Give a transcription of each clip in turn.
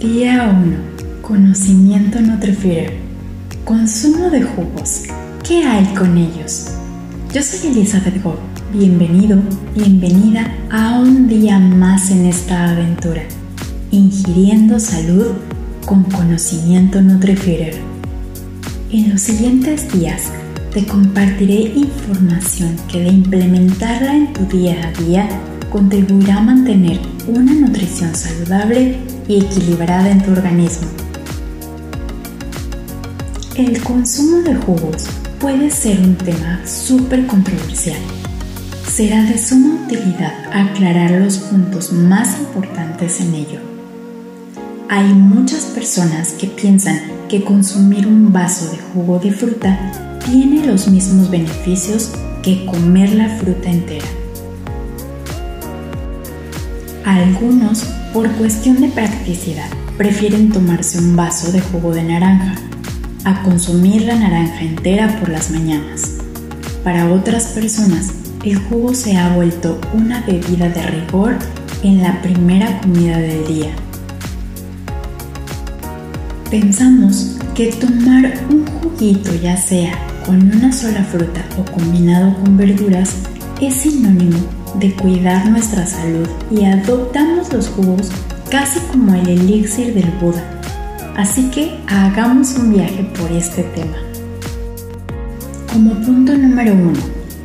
Día 1. Conocimiento Nutrifeeder. Consumo de jugos. ¿Qué hay con ellos? Yo soy Elizabeth Go. Bienvenido, bienvenida a un día más en esta aventura. Ingiriendo salud con conocimiento Nutrifeeder. En los siguientes días te compartiré información que de implementarla en tu día a día contribuirá a mantener una nutrición saludable y equilibrada en tu organismo. El consumo de jugos puede ser un tema súper controversial. Será de suma utilidad aclarar los puntos más importantes en ello. Hay muchas personas que piensan que consumir un vaso de jugo de fruta tiene los mismos beneficios que comer la fruta entera. Algunos, por cuestión de practicidad, prefieren tomarse un vaso de jugo de naranja a consumir la naranja entera por las mañanas. Para otras personas, el jugo se ha vuelto una bebida de rigor en la primera comida del día. Pensamos que tomar un juguito ya sea con una sola fruta o combinado con verduras es sinónimo de cuidar nuestra salud y adoptamos los jugos casi como el elixir del Buda. Así que hagamos un viaje por este tema. Como punto número uno,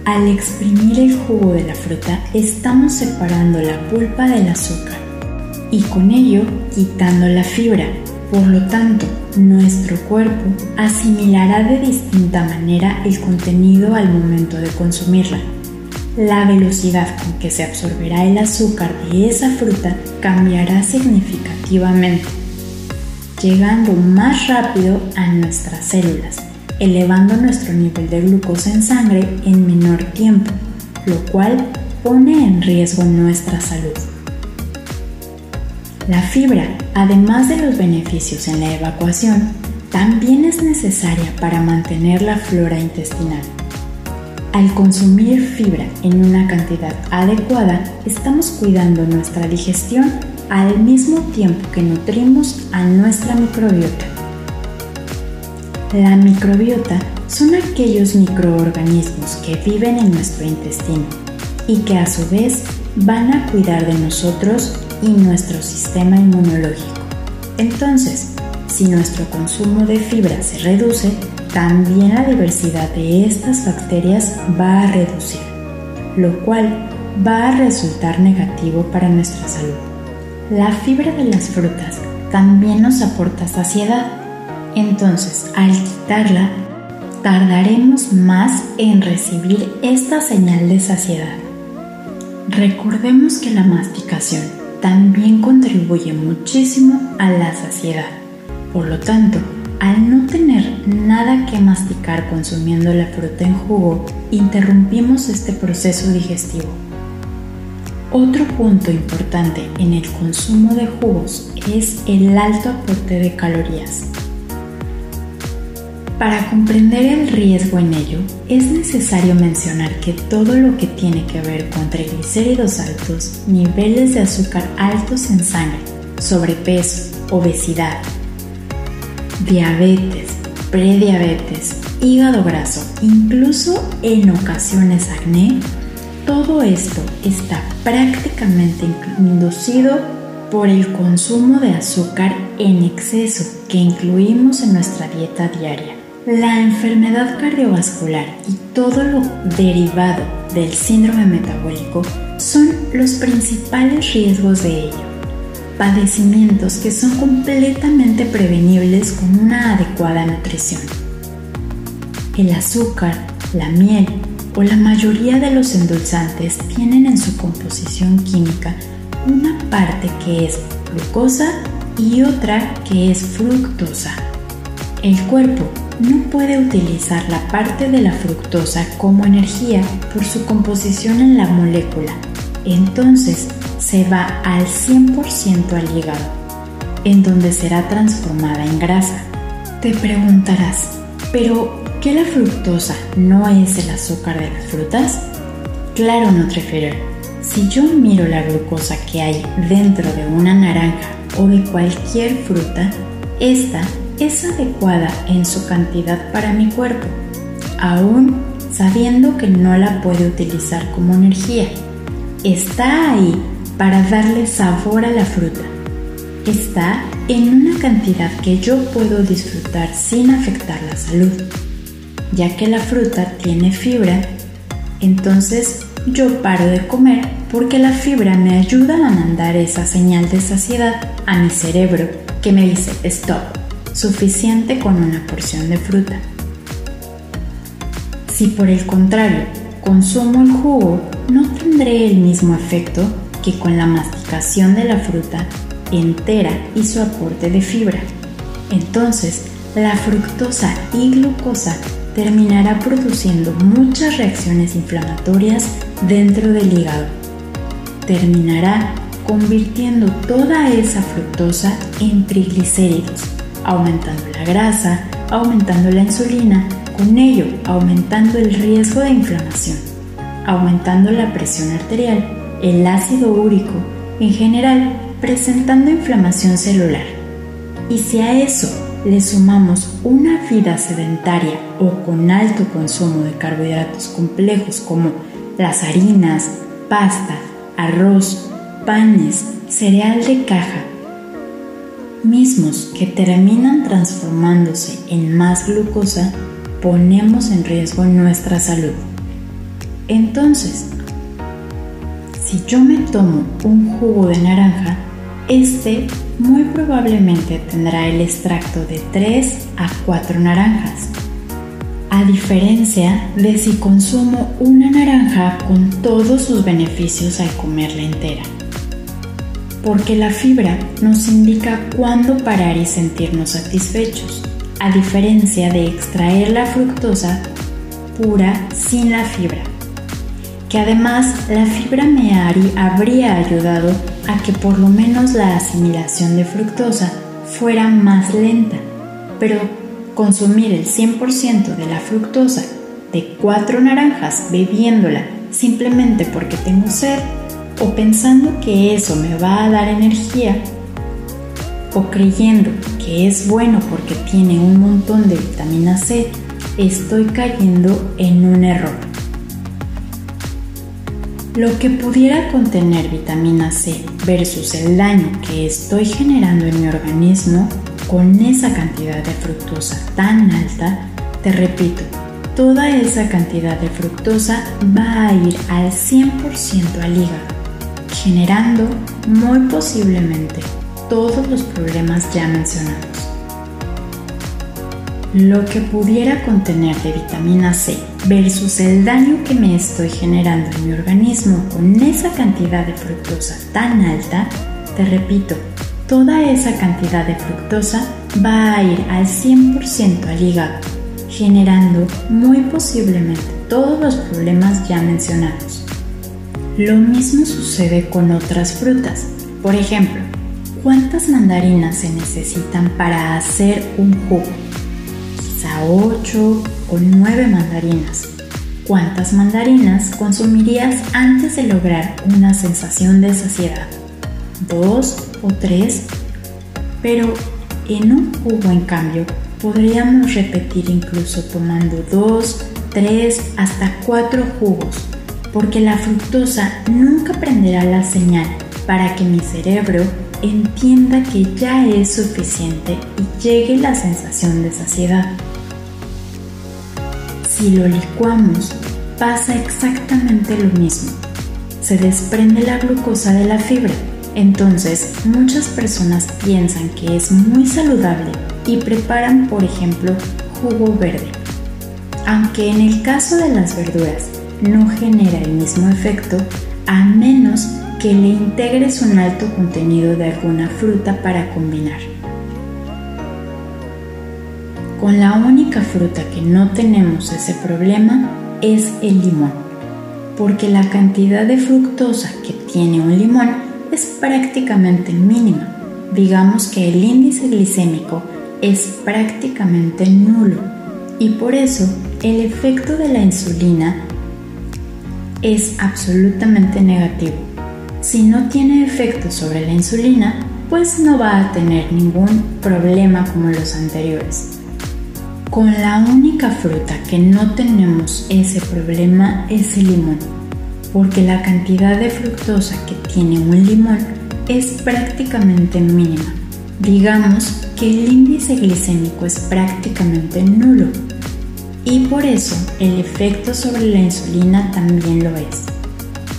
al exprimir el jugo de la fruta estamos separando la pulpa del azúcar y con ello quitando la fibra. Por lo tanto, nuestro cuerpo asimilará de distinta manera el contenido al momento de consumirla. La velocidad con que se absorberá el azúcar de esa fruta cambiará significativamente, llegando más rápido a nuestras células, elevando nuestro nivel de glucosa en sangre en menor tiempo, lo cual pone en riesgo nuestra salud. La fibra, además de los beneficios en la evacuación, también es necesaria para mantener la flora intestinal. Al consumir fibra en una cantidad adecuada, estamos cuidando nuestra digestión al mismo tiempo que nutrimos a nuestra microbiota. La microbiota son aquellos microorganismos que viven en nuestro intestino y que a su vez van a cuidar de nosotros y nuestro sistema inmunológico. Entonces, si nuestro consumo de fibra se reduce, también la diversidad de estas bacterias va a reducir, lo cual va a resultar negativo para nuestra salud. La fibra de las frutas también nos aporta saciedad, entonces al quitarla tardaremos más en recibir esta señal de saciedad. Recordemos que la masticación también contribuye muchísimo a la saciedad, por lo tanto, al no tener nada que masticar consumiendo la fruta en jugo, interrumpimos este proceso digestivo. Otro punto importante en el consumo de jugos es el alto aporte de calorías. Para comprender el riesgo en ello, es necesario mencionar que todo lo que tiene que ver con triglicéridos altos, niveles de azúcar altos en sangre, sobrepeso, obesidad, diabetes, prediabetes, hígado graso, incluso en ocasiones acné, todo esto está prácticamente inducido por el consumo de azúcar en exceso que incluimos en nuestra dieta diaria. La enfermedad cardiovascular y todo lo derivado del síndrome metabólico son los principales riesgos de ello padecimientos que son completamente prevenibles con una adecuada nutrición. El azúcar, la miel o la mayoría de los endulzantes tienen en su composición química una parte que es glucosa y otra que es fructosa. El cuerpo no puede utilizar la parte de la fructosa como energía por su composición en la molécula. Entonces, se va al 100% al hígado, en donde será transformada en grasa. Te preguntarás, ¿pero qué la fructosa no es el azúcar de las frutas? Claro, Nutriferer. Si yo miro la glucosa que hay dentro de una naranja o de cualquier fruta, esta es adecuada en su cantidad para mi cuerpo, aún sabiendo que no la puede utilizar como energía. Está ahí para darle sabor a la fruta. Está en una cantidad que yo puedo disfrutar sin afectar la salud. Ya que la fruta tiene fibra, entonces yo paro de comer porque la fibra me ayuda a mandar esa señal de saciedad a mi cerebro que me dice stop, suficiente con una porción de fruta. Si por el contrario consumo el jugo, no tendré el mismo efecto que con la masticación de la fruta entera y su aporte de fibra. Entonces, la fructosa y glucosa terminará produciendo muchas reacciones inflamatorias dentro del hígado. Terminará convirtiendo toda esa fructosa en triglicéridos, aumentando la grasa, aumentando la insulina, con ello aumentando el riesgo de inflamación, aumentando la presión arterial, el ácido úrico, en general presentando inflamación celular. Y si a eso le sumamos una vida sedentaria o con alto consumo de carbohidratos complejos como las harinas, pasta, arroz, panes, cereal de caja, mismos que terminan transformándose en más glucosa, ponemos en riesgo nuestra salud. Entonces, si yo me tomo un jugo de naranja, este muy probablemente tendrá el extracto de 3 a 4 naranjas, a diferencia de si consumo una naranja con todos sus beneficios al comerla entera. Porque la fibra nos indica cuándo parar y sentirnos satisfechos, a diferencia de extraer la fructosa pura sin la fibra que además la fibra me habría ayudado a que por lo menos la asimilación de fructosa fuera más lenta, pero consumir el 100% de la fructosa de cuatro naranjas bebiéndola simplemente porque tengo sed o pensando que eso me va a dar energía o creyendo que es bueno porque tiene un montón de vitamina C, estoy cayendo en un error. Lo que pudiera contener vitamina C versus el daño que estoy generando en mi organismo con esa cantidad de fructosa tan alta, te repito, toda esa cantidad de fructosa va a ir al 100% al hígado, generando muy posiblemente todos los problemas ya mencionados. Lo que pudiera contener de vitamina C versus el daño que me estoy generando en mi organismo con esa cantidad de fructosa tan alta, te repito, toda esa cantidad de fructosa va a ir al 100% al hígado, generando muy posiblemente todos los problemas ya mencionados. Lo mismo sucede con otras frutas. Por ejemplo, ¿cuántas mandarinas se necesitan para hacer un jugo? Quizá 8 o 9 mandarinas. ¿Cuántas mandarinas consumirías antes de lograr una sensación de saciedad? ¿Dos o tres? Pero en un jugo, en cambio, podríamos repetir incluso tomando dos, tres, hasta cuatro jugos, porque la fructosa nunca prenderá la señal para que mi cerebro entienda que ya es suficiente y llegue la sensación de saciedad. Si lo licuamos, pasa exactamente lo mismo. Se desprende la glucosa de la fibra. Entonces, muchas personas piensan que es muy saludable y preparan, por ejemplo, jugo verde. Aunque en el caso de las verduras no genera el mismo efecto, a menos que le integres un alto contenido de alguna fruta para combinar. Con la única fruta que no tenemos ese problema es el limón, porque la cantidad de fructosa que tiene un limón es prácticamente mínima. Digamos que el índice glicémico es prácticamente nulo y por eso el efecto de la insulina es absolutamente negativo. Si no tiene efecto sobre la insulina, pues no va a tener ningún problema como los anteriores. Con la única fruta que no tenemos ese problema es el limón, porque la cantidad de fructosa que tiene un limón es prácticamente mínima. Digamos que el índice glicémico es prácticamente nulo y por eso el efecto sobre la insulina también lo es.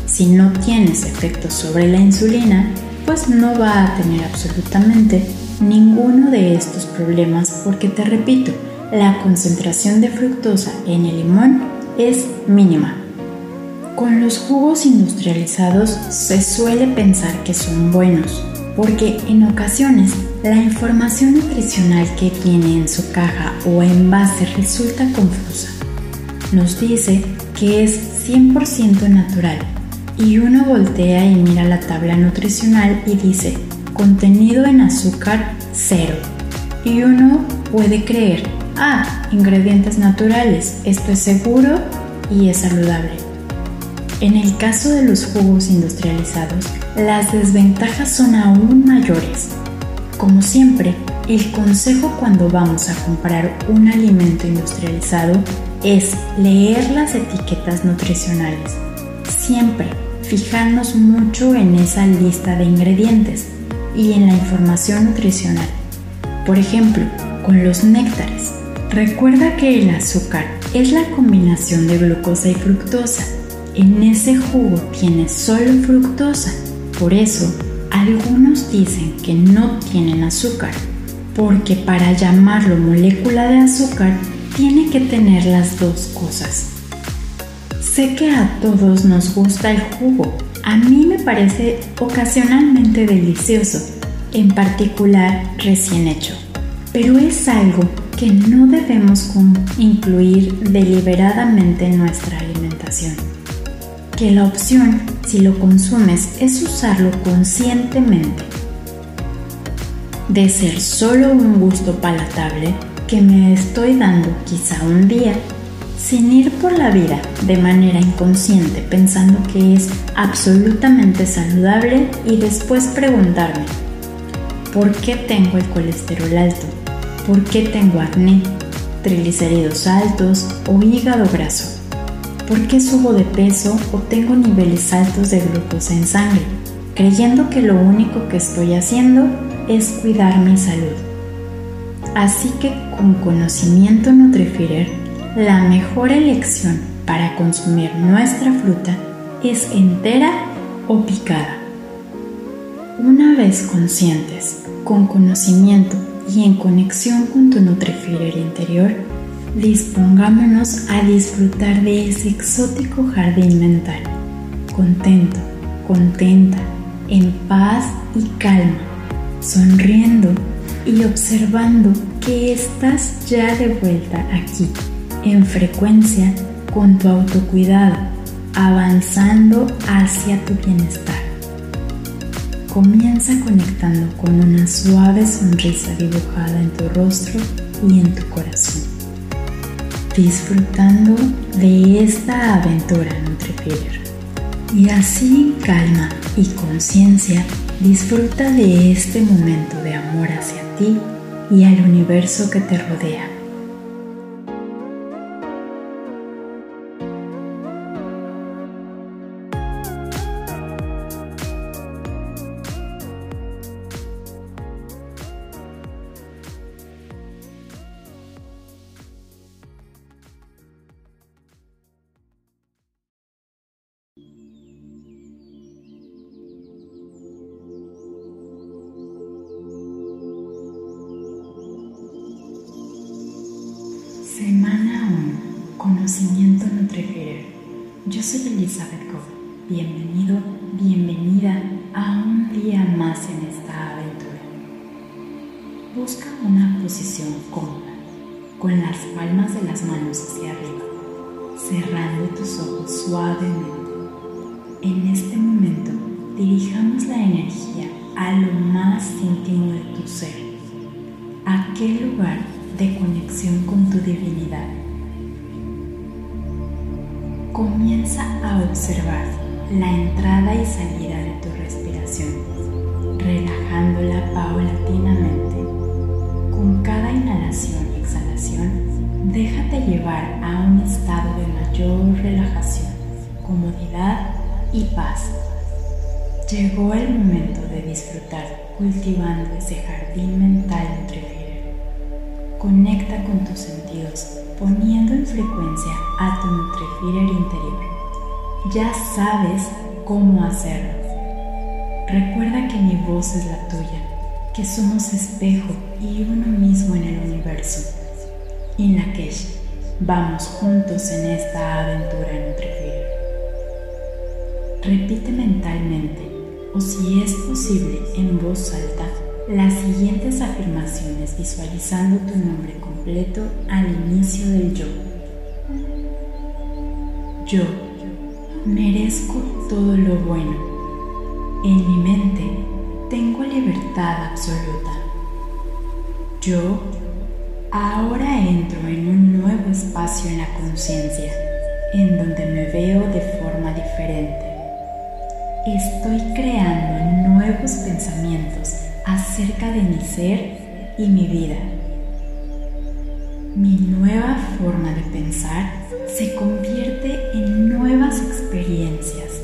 Si no tienes efecto sobre la insulina, pues no va a tener absolutamente ninguno de estos problemas porque te repito, la concentración de fructosa en el limón es mínima. Con los jugos industrializados se suele pensar que son buenos, porque en ocasiones la información nutricional que tiene en su caja o envase resulta confusa. Nos dice que es 100% natural y uno voltea y mira la tabla nutricional y dice contenido en azúcar cero. Y uno puede creer Ah, ingredientes naturales, esto es seguro y es saludable. En el caso de los jugos industrializados, las desventajas son aún mayores. Como siempre, el consejo cuando vamos a comprar un alimento industrializado es leer las etiquetas nutricionales. Siempre fijarnos mucho en esa lista de ingredientes y en la información nutricional. Por ejemplo, con los néctares. Recuerda que el azúcar es la combinación de glucosa y fructosa. En ese jugo tiene solo fructosa. Por eso, algunos dicen que no tienen azúcar, porque para llamarlo molécula de azúcar tiene que tener las dos cosas. Sé que a todos nos gusta el jugo. A mí me parece ocasionalmente delicioso, en particular recién hecho. Pero es algo que no debemos incluir deliberadamente en nuestra alimentación. Que la opción, si lo consumes, es usarlo conscientemente. De ser solo un gusto palatable que me estoy dando quizá un día, sin ir por la vida de manera inconsciente pensando que es absolutamente saludable y después preguntarme, ¿por qué tengo el colesterol alto? ¿Por qué tengo acné, triglicéridos altos o hígado graso? ¿Por qué subo de peso o tengo niveles altos de glucosa en sangre? Creyendo que lo único que estoy haciendo es cuidar mi salud. Así que con conocimiento Nutrifier, la mejor elección para consumir nuestra fruta es entera o picada. Una vez conscientes, con conocimiento y en conexión con tu Nutrifier interior, dispongámonos a disfrutar de ese exótico jardín mental, contento, contenta, en paz y calma, sonriendo y observando que estás ya de vuelta aquí, en frecuencia con tu autocuidado, avanzando hacia tu bienestar. Comienza conectando con una suave sonrisa dibujada en tu rostro y en tu corazón, disfrutando de esta aventura NutriFeeder. Y así calma y conciencia, disfruta de este momento de amor hacia ti y al universo que te rodea. Busca una posición cómoda, con las palmas de las manos hacia arriba, cerrando tus ojos suavemente. En este momento, dirijamos la energía a lo más íntimo de tu ser, aquel lugar de conexión con tu divinidad. Comienza a observar la entrada y salida de tu respiración. relajándola paulatinamente. Con cada inhalación y exhalación, déjate llevar a un estado de mayor relajación, comodidad y paz. Llegó el momento de disfrutar cultivando ese jardín mental Nutrifier. Conecta con tus sentidos, poniendo en frecuencia a tu Nutrifier interior. Ya sabes cómo hacerlo. Recuerda que mi voz es la tuya, que somos espejo y uno mismo en el universo. En la que vamos juntos en esta aventura Nutrifier. Repite mentalmente o si es posible en voz alta las siguientes afirmaciones visualizando tu nombre completo al inicio del yo. Yo merezco todo lo bueno. En mi mente tengo libertad absoluta. Yo ahora entro en un nuevo espacio en la conciencia, en donde me veo de forma diferente estoy creando nuevos pensamientos acerca de mi ser y mi vida. Mi nueva forma de pensar se convierte en nuevas experiencias.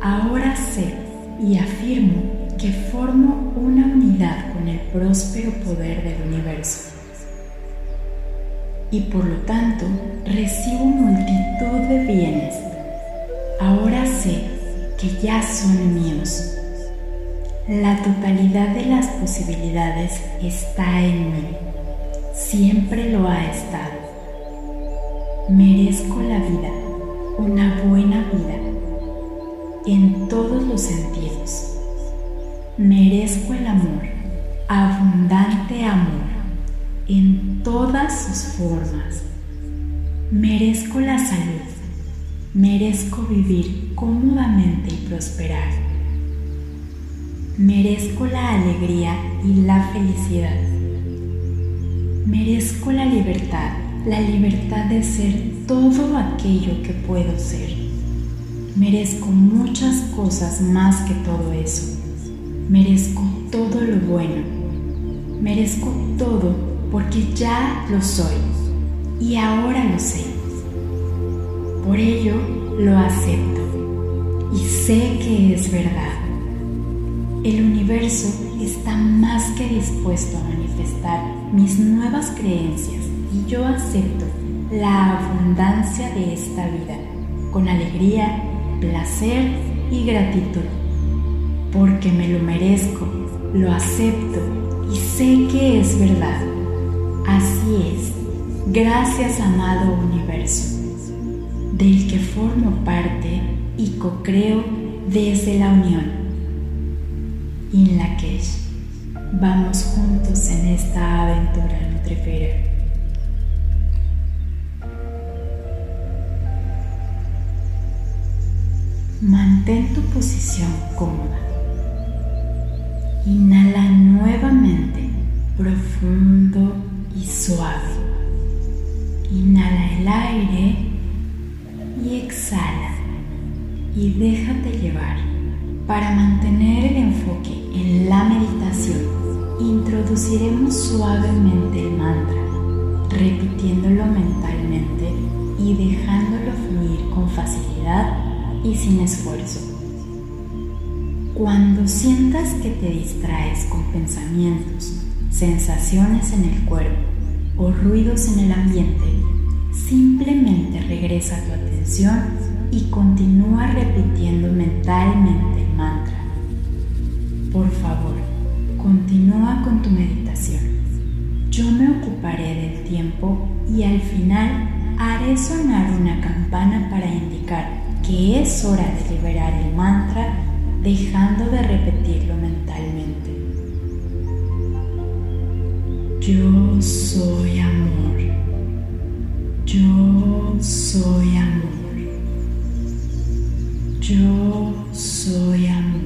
Ahora sé y afirmo que formo una unidad con el próspero poder del universo. Y por lo tanto recibo multitud de bienes. Ahora sé que ya son míos. La totalidad de las posibilidades está en mí. Siempre lo ha estado. Merezco la vida, una buena vida, en todos los sentidos. Merezco el amor, abundante amor, en todas sus formas. Merezco la salud, Merezco vivir cómodamente y prosperar. Merezco la alegría y la felicidad. Merezco la libertad, la libertad de ser todo aquello que puedo ser. Merezco muchas cosas más que todo eso. Merezco todo lo bueno. Merezco todo porque ya lo soy y ahora lo sé. Por ello lo acepto y sé que es verdad. El universo está más que dispuesto a manifestar mis nuevas creencias y yo acepto la abundancia de esta vida con alegría, placer y gratitud. Porque me lo merezco, lo acepto y sé que es verdad. Así es. Gracias amado universo del que formo parte y co-creo desde la unión. In Lakesh, vamos juntos en esta aventura nutrifera. Mantén tu posición cómoda. Inhala nuevamente, profundo y suave. Inhala el aire y exhala y déjate llevar. Para mantener el enfoque en la meditación, introduciremos suavemente el mantra, repitiéndolo mentalmente y dejándolo fluir con facilidad y sin esfuerzo. Cuando sientas que te distraes con pensamientos, sensaciones en el cuerpo o ruidos en el ambiente, simplemente regresa tu atención y continúa repitiendo mentalmente el mantra. Por favor, continúa con tu meditación. Yo me ocuparé del tiempo y al final haré sonar una campana para indicar que es hora de liberar el mantra dejando de repetirlo mentalmente. Yo soy amor. Yo soy amor. Yo soy amor.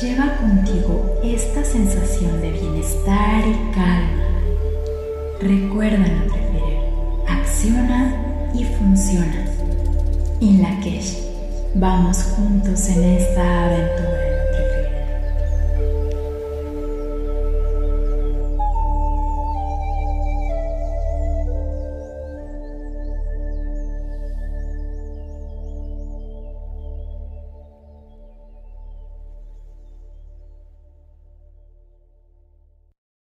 lleva contigo esta sensación de bienestar y calma. Recuerda no preferir, acciona y funciona. En la Vamos juntos en esta aventura.